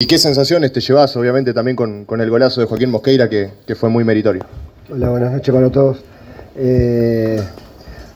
¿Y qué sensaciones te llevas, obviamente, también con, con el golazo de Joaquín Mosqueira, que, que, fue muy meritorio? Hola, buenas noches para todos. Eh,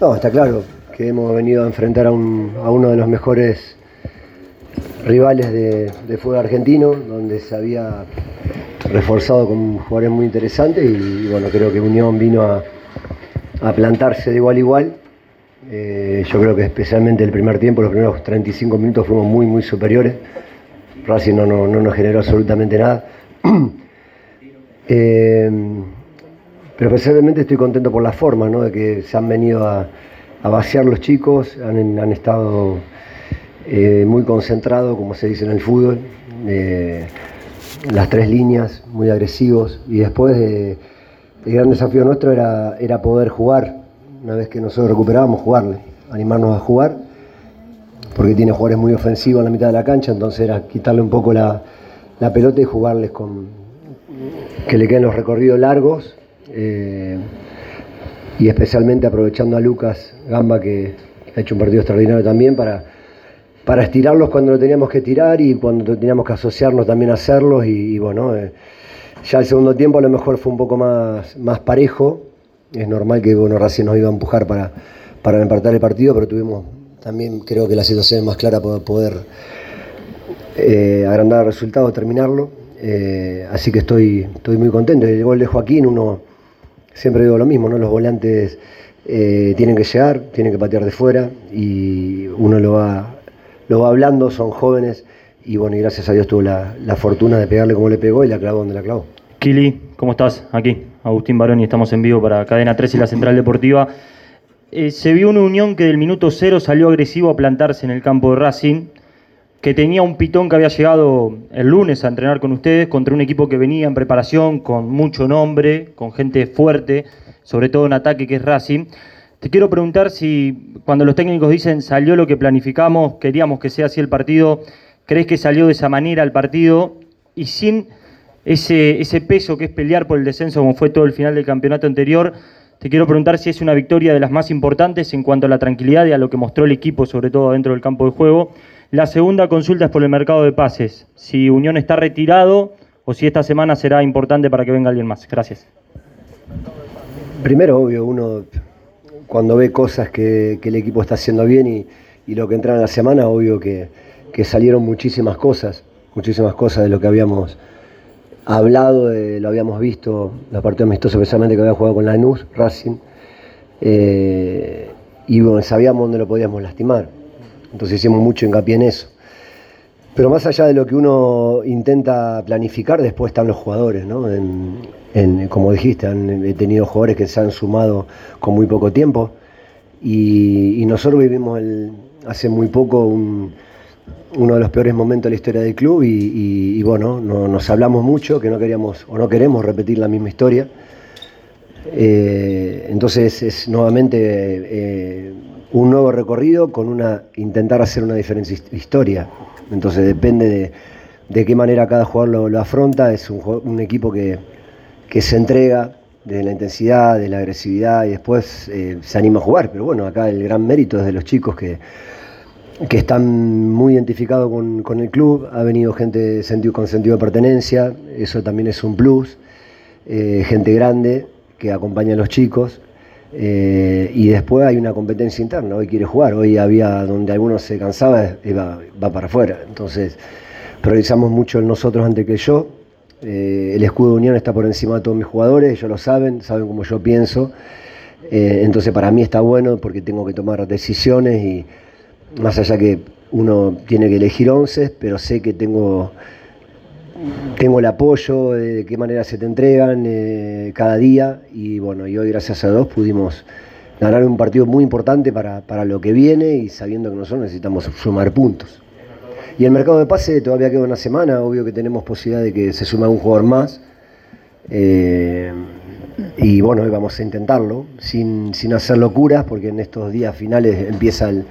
no, está claro que hemos venido a enfrentar a, un, a uno de los mejores rivales de, de, fútbol argentino, donde se había reforzado con jugadores muy interesantes y, bueno, creo que Unión vino a, a plantarse de igual a igual. Eh, yo creo que especialmente el primer tiempo, los primeros 35 minutos fuimos muy, muy superiores. Racing no, no, no nos generó absolutamente nada. eh, pero especialmente estoy contento por la forma, ¿no? de que se han venido a, vaciar los chicos, han, han estado eh, muy concentrados, como se dice en el fútbol, eh, las tres líneas, muy agresivos, y después el gran desafío nuestro era, era poder jugar, una vez que nosotros recuperábamos, jugarle, animarnos a jugar, porque tiene jugadores muy ofensivos en la mitad de la cancha, entonces era quitarle un poco la, la pelota y jugarles con que le queden los recorridos largos eh, y especialmente aprovechando a Lucas Gamba que ha hecho un partido extraordinario también para, para estirarlos cuando lo teníamos que tirar y cuando teníamos que asociarnos también a hacerlos y, bueno, eh, ya el segundo tiempo a lo mejor fue un poco más, más parejo, es normal que bueno, Racing nos iba a empujar para, para empatar el partido, pero tuvimos también creo que la situación es más clara para poder eh, agrandar el resultado, terminarlo. Eh, así que estoy, estoy muy contento. El gol de Joaquín, uno siempre digo lo mismo, ¿no? Los volantes eh, tienen que llegar, tienen que patear de fuera y uno lo va, lo va hablando, son jóvenes y bueno, y gracias a Dios tuvo la, la, fortuna de pegarle como le pegó y la clavó donde la clavó. Kili, ¿cómo estás? Aquí, Agustín Barón y estamos en vivo para Cadena 3 y la Central Deportiva. Eh, se vio una unión que del minuto cero salió agresivo a plantarse en el campo de Racing, que tenía un pitón que había llegado el lunes a entrenar con ustedes contra un equipo que venía en preparación, con mucho nombre, con gente fuerte, sobre todo en ataque que es Racing. Te quiero preguntar si cuando los técnicos dicen salió lo que planificamos, queríamos que sea así el partido, ¿crees que salió de esa manera el partido y sin ese, ese peso que es pelear por el descenso como fue todo el final del campeonato anterior? Te quiero preguntar si es una victoria de las más importantes en cuanto a la tranquilidad y a lo que mostró el equipo, sobre todo dentro del campo de juego. La segunda consulta es por el mercado de pases. Si Unión está retirado o si esta semana será importante para que venga alguien más. Gracias. Primero, obvio, uno cuando ve cosas que, el equipo está haciendo bien y, lo que entra en la semana, obvio que, salieron muchísimas cosas, muchísimas cosas de lo que habíamos hablado, de, lo habíamos visto, la parte amistosa especialmente que había jugado con Lanús, Racing, eh, y sabíamos dónde lo podíamos lastimar. Entonces hicimos mucho hincapié en eso. Pero más allá de lo que uno intenta planificar, después están los jugadores, ¿no? Como dijiste, han, he tenido jugadores que se han sumado con muy poco tiempo y, nosotros vivimos hace muy poco un, uno de los peores momentos de la historia del club y, bueno, no, nos hablamos mucho que no queríamos o no queremos repetir la misma historia. Eh, entonces es nuevamente eh, un nuevo recorrido con una intentar hacer una diferente historia. Entonces depende de, de qué manera cada jugador lo, lo afronta. Es un, equipo que, que, se entrega de la intensidad, de la agresividad y después eh, se anima a jugar. Pero bueno, acá el gran mérito es de los chicos que, que están muy identificados con, con, el club. Ha venido gente sentido, con sentido de pertenencia, eso también es un plus. Eh, gente grande que acompaña a los chicos. Eh, y después hay una competencia interna, hoy quiere jugar, hoy había donde algunos se cansaba, iba, va para afuera. Entonces, priorizamos mucho el nosotros antes que yo. Eh, el escudo de unión está por encima de todos mis jugadores, ellos lo saben, saben cómo yo pienso. Entonces, para mí está bueno porque tengo que tomar decisiones y más allá que uno tiene que elegir 11, pero sé que tengo tengo el apoyo, de qué manera se te entregan eh, cada día y bueno, y hoy gracias a Dios pudimos ganar un partido muy importante para, para, lo que viene y sabiendo que nosotros necesitamos sumar puntos. Y el mercado de pase todavía queda una semana, obvio que tenemos posibilidad de que se sume un jugador más. Eh, y bueno, hoy vamos a intentarlo, sin, sin, hacer locuras, porque en estos días finales empieza el,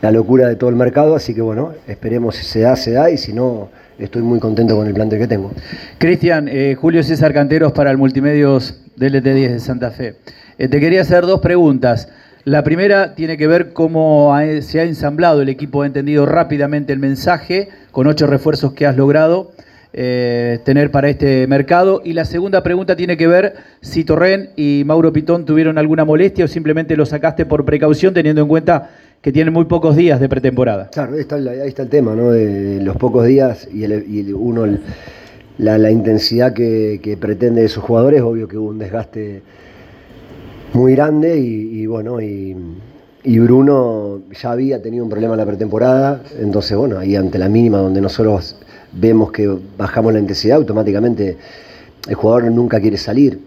la locura de todo el mercado, así que bueno, esperemos si se da, se da, y si no, estoy muy contento con el plantel que tengo. Cristian, eh, Julio César Canteros para el Multimedios DLT10 de Santa Fe. Eh, te quería hacer dos preguntas. La primera tiene que ver cómo se ha ensamblado el equipo, ha entendido rápidamente el mensaje con ocho refuerzos que has logrado eh, tener para este mercado. Y la segunda pregunta tiene que ver si Torren y Mauro Pitón tuvieron alguna molestia o simplemente lo sacaste por precaución teniendo en cuenta que tienen muy pocos días de pretemporada. Claro, ahí está, el tema, ¿no? De los pocos días y, el, uno la, intensidad que, que pretende de sus jugadores, obvio que hubo un desgaste muy grande y, bueno, y, Bruno ya había tenido un problema en la pretemporada, entonces bueno, ahí ante la mínima donde nosotros vemos que bajamos la intensidad, automáticamente el jugador nunca quiere salir,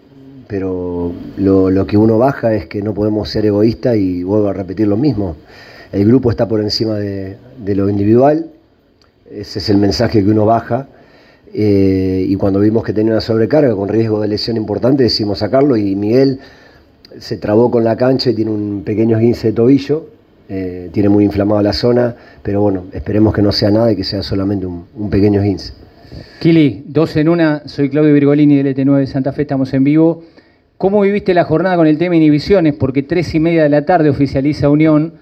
pero lo, que uno baja es que no podemos ser egoístas y vuelvo a repetir lo mismo. El grupo está por encima de, lo individual, ese es el mensaje que uno baja. Eh, y cuando vimos que tenía una sobrecarga con riesgo de lesión importante, decidimos sacarlo y Miguel se trabó con la cancha y tiene un pequeño guince de tobillo, eh, tiene muy inflamada la zona, pero bueno, esperemos que no sea nada y que sea solamente un, pequeño guince. Kili, dos en una, soy Claudio Virgolini del ET9 de Santa Fe, estamos en vivo. ¿Cómo viviste la jornada con el tema inhibiciones? Porque tres y media de la tarde oficializa Unión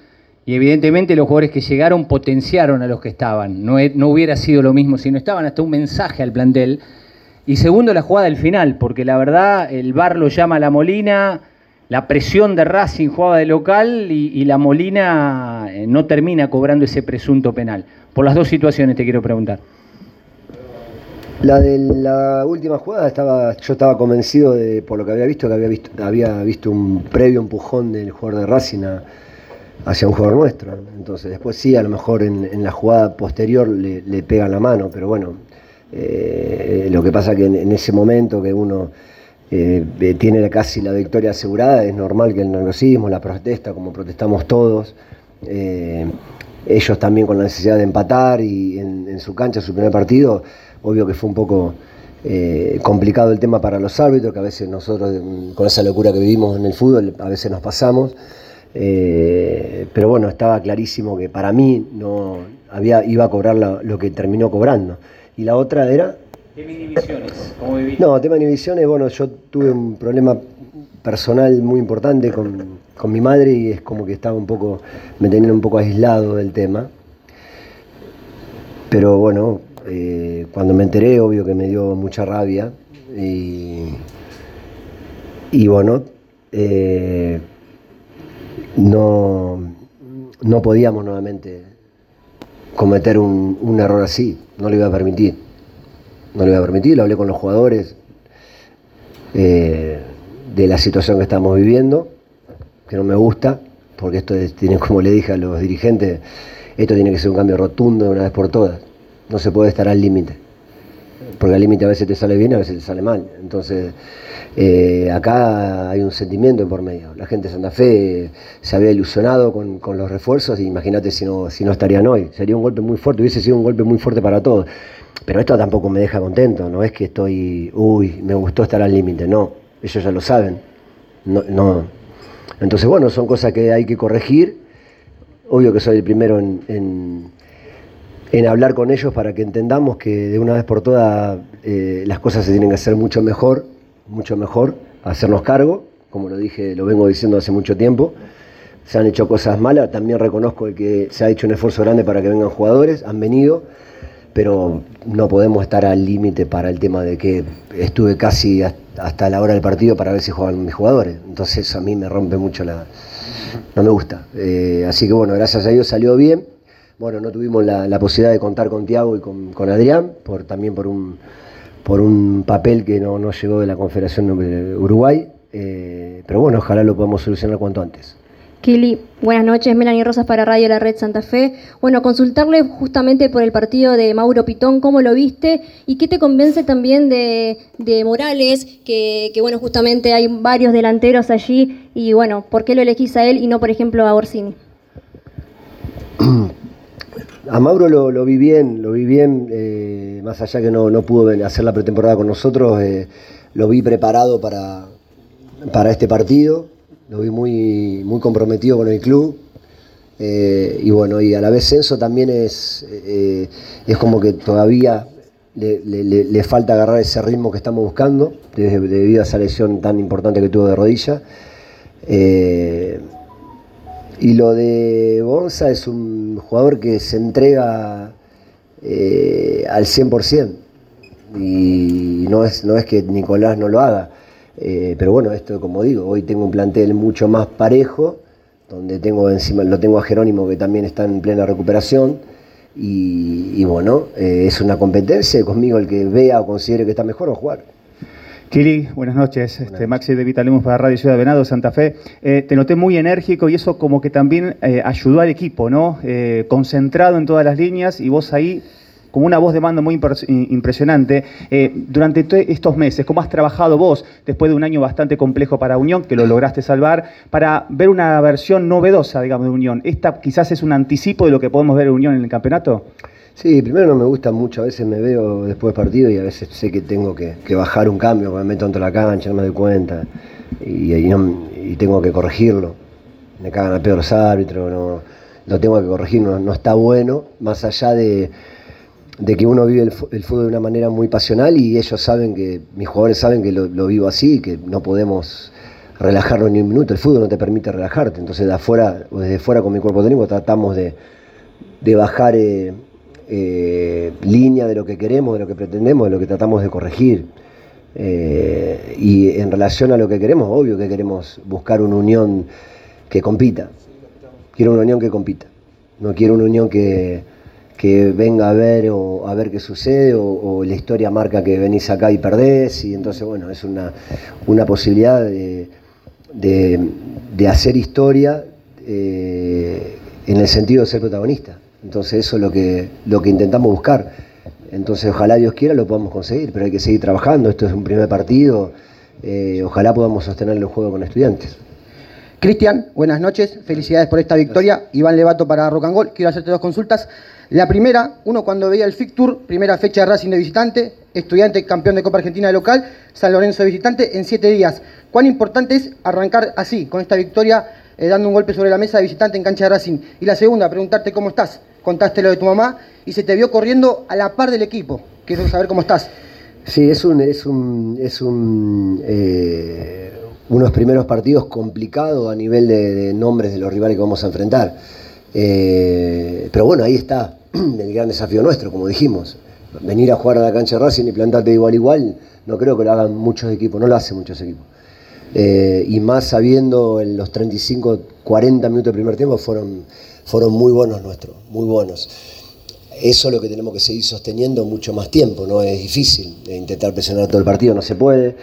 y evidentemente los jugadores que llegaron potenciaron a los que estaban. No, no hubiera sido lo mismo si no estaban, hasta un mensaje al plantel. Y segundo, la jugada del final, porque la verdad el bar lo llama a la Molina, la presión de Racing jugaba de local y, la Molina eh, no termina cobrando ese presunto penal. Por las dos situaciones te quiero preguntar. La de la última jugada estaba, yo estaba convencido de, por lo que había visto, que había visto, había visto un previo empujón del jugador de Racing hacia un jugador nuestro. Entonces después sí, a lo mejor en, la jugada posterior le, le pega la mano, pero bueno, eh, lo que pasa que en ese momento que uno eh, eh, tiene casi la victoria asegurada, es normal que el nerviosismo, la protesta, como protestamos todos, ellos también con la necesidad de empatar y en, su cancha, su primer partido, obvio que fue un poco complicado el tema para los árbitros, que a veces nosotros con esa locura que vivimos en el fútbol, a veces nos pasamos. pero bueno, estaba clarísimo que para mí no había, iba a cobrar lo que terminó cobrando. Y la otra era Tema inhibiciones, ¿cómo No, tema inhibiciones, bueno, yo tuve un problema personal muy importante con, mi madre y es como que estaba un poco, me tenía un poco aislado del tema. Pero bueno, eh, cuando me enteré, obvio que me dio mucha rabia y, bueno, eh, no, no podíamos nuevamente cometer un, error así, no lo iba a permitir. No le voy a permitir, lo hablé con los jugadores. Eh, de la situación que estamos viviendo, que no me gusta, porque esto tiene, como le dije a los dirigentes, esto tiene que ser un cambio rotundo de una vez por todas. No se puede estar al límite. Porque al límite a veces te sale bien, a veces te sale mal. Entonces, eh, acá hay un sentimiento por medio. La gente de Santa Fe se había ilusionado con, los refuerzos y imagínate si no, si no estarían hoy. Sería un golpe muy fuerte, hubiese sido un golpe muy fuerte para todos. Pero esto tampoco me deja contento, no es que estoy, uy, me gustó estar al límite, no, ellos ya lo saben. No. Entonces, bueno, son cosas que hay que corregir. Obvio que soy el primero en, en, hablar con ellos para que entendamos que de una vez por todas eh, las cosas se tienen que hacer mucho mejor, mucho mejor, hacernos cargo, como lo dije, lo vengo diciendo hace mucho tiempo. Se han hecho cosas malas, también reconozco que se ha hecho un esfuerzo grande para que vengan jugadores, han venido pero no podemos estar al límite para el tema de que estuve casi hasta la hora del partido para ver si juegan mis jugadores. Entonces a mí me rompe mucho la... no me gusta. Eh, así que bueno, gracias a Dios salió bien. Bueno, no tuvimos la, posibilidad de contar con Tiago y con, Adrián, por, también por un, por un papel que no, no llegó de la Confederación de Uruguay. Eh, pero bueno, ojalá lo podamos solucionar cuanto antes. Kili, buenas noches, Melanie Rosas para Radio La Red Santa Fe. Bueno, consultarle justamente por el partido de Mauro Pitón, ¿cómo lo viste? ¿Y qué te convence también de, Morales? Que, bueno, justamente hay varios delanteros allí y bueno, ¿por qué lo elegís a él y no, por ejemplo, a Orsini? A Mauro lo, vi bien, lo vi bien, eh, más allá que no, pudo hacer la pretemporada con nosotros, eh, lo vi preparado para, para este partido lo vi muy, muy comprometido con el club. Eh, y bueno, y a la vez Censo también es, eh, es como que todavía le, falta agarrar ese ritmo que estamos buscando, debido a esa lesión tan importante que tuvo de rodilla. Eh, Y lo de Bonza es un jugador que se entrega al 100%. Y no es, no es que Nicolás no lo haga. Eh, pero bueno, esto como digo, hoy tengo un plantel mucho más parejo, donde tengo encima, lo tengo a Jerónimo que también está en plena recuperación. Y, y bueno, eh, es una competencia, conmigo el que vea o considere que está mejor o jugar. Kili, buenas noches. Este, Maxi de Vitalimus para Radio Ciudad de Venado, Santa Fe. Eh, te noté muy enérgico y eso como que también eh, ayudó al equipo, ¿no? Eh, concentrado en todas las líneas y vos ahí como una voz de mando muy impres- impresionante. Eh, durante to- estos meses, ¿cómo has trabajado vos, después de un año bastante complejo para Unión, que lo lograste salvar, para ver una versión novedosa, digamos, de Unión? ¿Esta quizás es un anticipo de lo que podemos ver en Unión en el campeonato? Sí, primero no me gusta mucho, a veces me veo después del partido y a veces sé que tengo que, bajar un cambio, me meto dentro de la cancha, no me doy cuenta y, y tengo que corregirlo. Me cagan a peor los árbitros, lo tengo que corregir, no está bueno, más allá de, de que uno vive el, fútbol de una manera muy pasional y ellos saben que, mis jugadores saben que lo, vivo así, que no podemos relajarnos ni un minuto, el fútbol no te permite relajarte, entonces de afuera, o desde fuera con mi cuerpo técnico tratamos de, de bajar eh, eh, línea de lo que queremos, de lo que pretendemos, de lo que tratamos de corregir. Eh, y en relación a lo que queremos, obvio que queremos buscar una unión que compita. Quiero una unión que compita. No quiero una unión que, que venga a ver o a ver qué sucede o, o la historia marca que venís acá y perdés. Y entonces, bueno, es una, una posibilidad de, de- de hacer historia eh, en el sentido de ser protagonista. Entonces eso es lo que, lo que intentamos buscar. Entonces ojalá Dios quiera lo podamos conseguir, pero hay que seguir trabajando. Esto es un primer partido. eh, ojalá podamos sostener el juego con estudiantes. Cristian, buenas noches, felicidades por esta victoria. Iván Levato para Rock and. Quiero hacerte dos consultas. La primera, uno cuando veía el Fictur, primera fecha de Racing de visitante, estudiante campeón de Copa Argentina de local, San Lorenzo de visitante en siete días. ¿Cuán importante es arrancar así, con esta victoria, eh, dando un golpe sobre la mesa de visitante en cancha de Racing? Y la segunda, preguntarte cómo estás. Contaste lo de tu mamá y se te vio corriendo a la par del equipo. Quiero saber cómo estás. Sí, es un, es un, es un eh, unos primeros partidos complicados a nivel de, de nombres de los rivales que vamos a enfrentar. Eh, pero bueno, ahí está el gran desafío nuestro, como dijimos. Venir a jugar a la cancha de Racing y plantarte igual igual, no creo que lo hagan muchos equipos, no lo hacen muchos equipos. Eh, y más sabiendo en los 35, 40 minutos del primer tiempo fueron, fueron muy buenos nuestros, muy buenos. Eso es lo que tenemos que seguir sosteniendo mucho más tiempo, no es difícil. Intentar presionar todo el partido no se puede.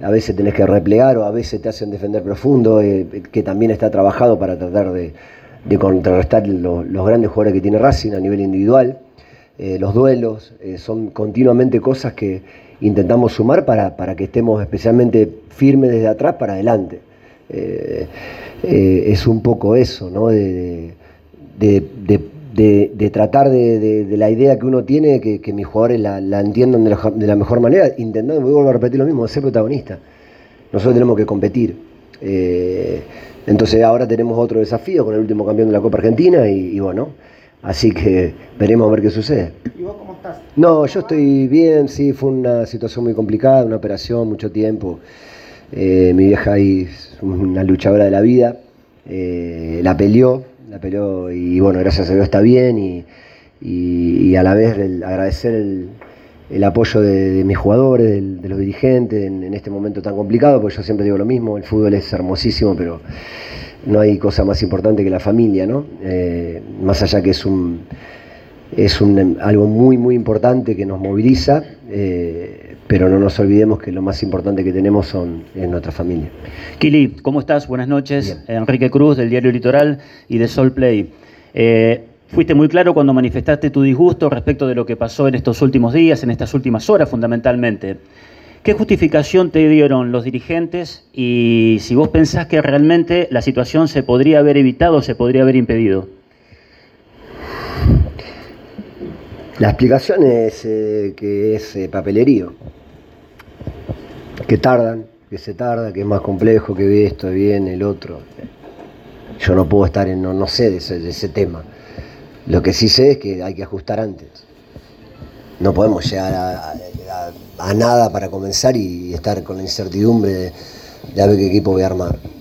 A veces tenés que replegar o a veces te hacen defender profundo, eh, que también está trabajado para tratar de, de contrarrestar lo- los grandes jugadores que tiene Racing a nivel individual. Eh, los duelos, eh, son continuamente cosas que intentamos sumar para, para que estemos especialmente firmes desde atrás para adelante. Eh, es un poco eso, ¿no? De, de- de- tratar de, la idea que uno tiene, que, que mis jugadores la, la entiendan de la, de la mejor manera, intentando, vuelvo a repetir lo mismo, ser protagonista. Nosotros tenemos que competir. Eh, entonces ahora tenemos otro desafío con el último campeón de la Copa Argentina y, y bueno, así que veremos a ver qué sucede. ¿Y vos cómo estás? No, yo estoy bien, sí, fue una situación muy complicada, una operación, mucho tiempo. Eh, mi vieja ahí es una luchadora de la vida, eh, la peleó, la peleó y bueno, gracias a Dios está bien y, y- y a la vez el- agradecer el, el apoyo de, de mis jugadores, de, los dirigentes en, en este momento tan complicado, porque yo siempre digo lo mismo, el fútbol es hermosísimo, pero no hay cosa más importante que la familia, ¿no? Eh, más allá que es un es un- algo muy, muy importante que nos moviliza, eh, pero no nos olvidemos que lo más importante que tenemos son es nuestra familia. Kili, ¿cómo estás? Buenas noches. Enrique Cruz del Diario Litoral y de Sol Play. Eh, fuiste muy claro cuando manifestaste tu disgusto respecto de lo que pasó en estos últimos días, en estas últimas horas fundamentalmente. ¿Qué justificación te dieron los dirigentes y si vos pensás que realmente la situación se podría haber evitado se podría haber impedido? La explicación es eh, que es eh, papelerío, que tardan, que se tarda, que es más complejo, que esto, viene el otro. Yo no puedo estar en, no, no sé de ese, de ese tema. Lo que sí sé es que hay que ajustar antes. No podemos llegar a, nada para comenzar y estar con la incertidumbre de, de a ver qué equipo voy a armar.